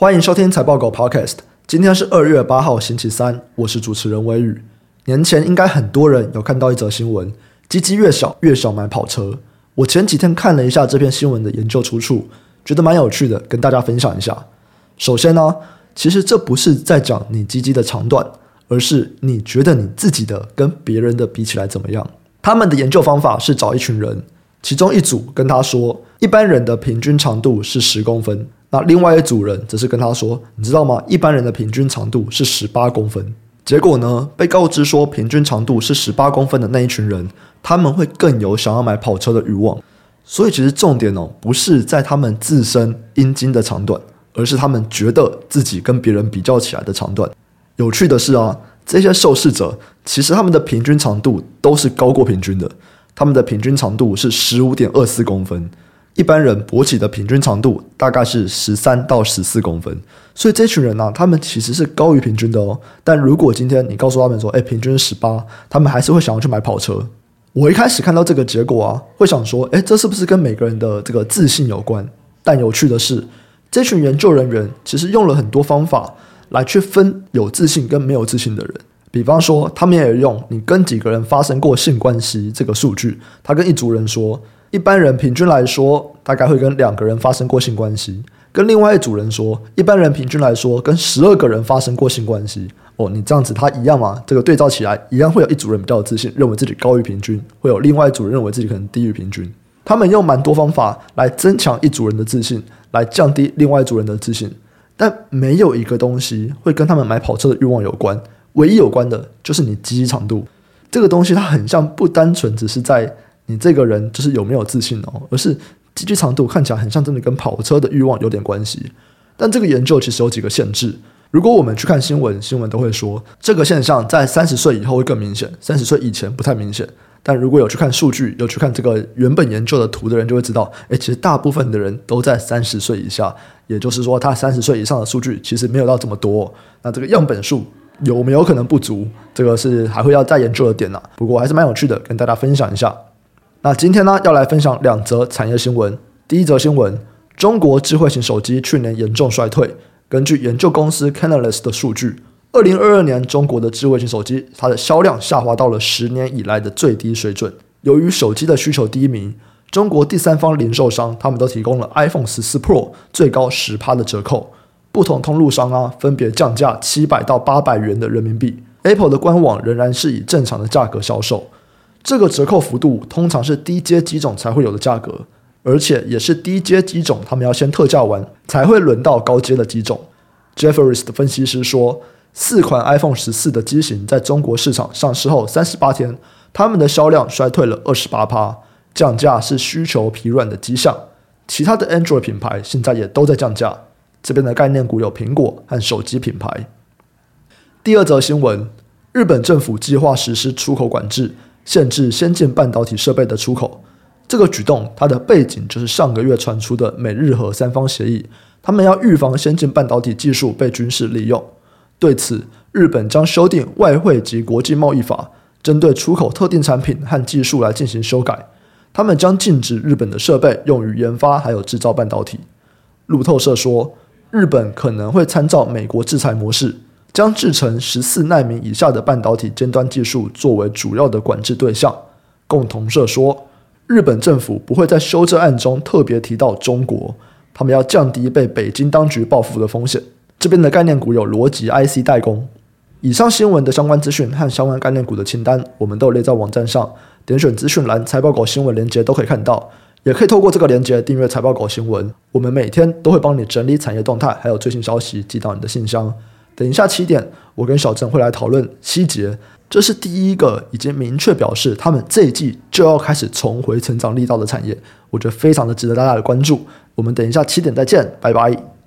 欢迎收听财报狗 Podcast。今天是二月八号，星期三。我是主持人微雨。年前应该很多人有看到一则新闻：鸡鸡越小越想买跑车。我前几天看了一下这篇新闻的研究出处，觉得蛮有趣的，跟大家分享一下。首先呢，其实这不是在讲你鸡鸡的长短，而是你觉得你自己的跟别人的比起来怎么样。他们的研究方法是找一群人，其中一组跟他说，一般人的平均长度是十公分。那另外一组人则是跟他说：“你知道吗？一般人的平均长度是十八公分。”结果呢，被告知说平均长度是十八公分的那一群人，他们会更有想要买跑车的欲望。所以其实重点哦，不是在他们自身阴茎的长短，而是他们觉得自己跟别人比较起来的长短。有趣的是啊，这些受试者其实他们的平均长度都是高过平均的，他们的平均长度是十五点二四公分。一般人勃起的平均长度大概是十三到十四公分，所以这群人呢、他们其实是高于平均的哦。但如果今天你告诉他们说，哎，平均十八，他们还是会想要去买跑车。我一开始看到这个结果啊，会想说，哎，这是不是跟每个人的这个自信有关？但有趣的是，这群研究人员其实用了很多方法来去分有自信跟没有自信的人。比方说，他们也有用你跟几个人发生过性关系这个数据，他跟一组人说。一般人平均来说，大概会跟两个人发生过性关系。跟另外一组人说，一般人平均来说跟十二个人发生过性关系。哦，你这样子，他一样吗？这个对照起来，一样会有一组人比较有自信，认为自己高于平均；会有另外一组人认为自己可能低于平均。他们用蛮多方法来增强一组人的自信，来降低另外一组人的自信。但没有一个东西会跟他们买跑车的欲望有关。唯一有关的就是你积极长度。这个东西它很像，不单纯只是在。你这个人就是有没有自信哦，而是鸡鸡长度看起来很像真的跟跑车的欲望有点关系。但这个研究其实有几个限制。如果我们去看新闻，新闻都会说这个现象在三十岁以后会更明显，三十岁以前不太明显。但如果有去看数据，有去看这个原本研究的图的人就会知道，诶，其实大部分的人都在三十岁以下，也就是说，他三十岁以上的数据其实没有到这么多。那这个样本数有没有可能不足？这个是还会要再研究的点呢。不过还是蛮有趣的，跟大家分享一下。那今天呢，要来分享两则产业新闻。第一则新闻：中国智慧型手机去年严重衰退。根据研究公司 Canalys 的数据，二零二二年中国的智慧型手机它的销量下滑到了十年以来的最低水准。由于手机的需求低迷，中国第三方零售商他们都提供了 iPhone 十四 Pro 最高十趴的折扣。不同通路商啊，分别降价七百到八百元的人民币。Apple 的官网仍然是以正常的价格销售。这个折扣幅度通常是低阶机种才会有的价格，而且也是低阶机种他们要先特价完，才会轮到高阶的机种。Jefferies 的分析师说，四款 iPhone 十四的机型在中国市场上市后三十八天，他们的销量衰退了二十八趴，降价是需求疲软的迹象。其他的 Android 品牌现在也都在降价，这边的概念股有苹果和手机品牌。第二则新闻，日本政府计划实施出口管制。限制先进半导体设备的出口，这个举动它的背景就是上个月传出的美日和三方协议，他们要预防先进半导体技术被军事利用。对此，日本将修订外汇及国际贸易法，针对出口特定产品和技术来进行修改。他们将禁止日本的设备用于研发还有制造半导体。路透社说，日本可能会参照美国制裁模式。将制成十四奈米以下的半导体尖端技术作为主要的管制对象。共同社说，日本政府不会在修正案中特别提到中国，他们要降低被北京当局报复的风险。这边的概念股有逻辑 IC 代工。以上新闻的相关资讯和相关概念股的清单，我们都列在网站上，点选资讯栏财报狗新闻连接都可以看到，也可以透过这个连接订阅财报狗新闻。我们每天都会帮你整理产业动态，还有最新消息寄到你的信箱。等一下七点，我跟小郑会来讨论细节，这是第一个已经明确表示他们这一季就要开始重回成长力道的产业，我觉得非常的值得大家的关注。我们等一下七点再见，拜拜。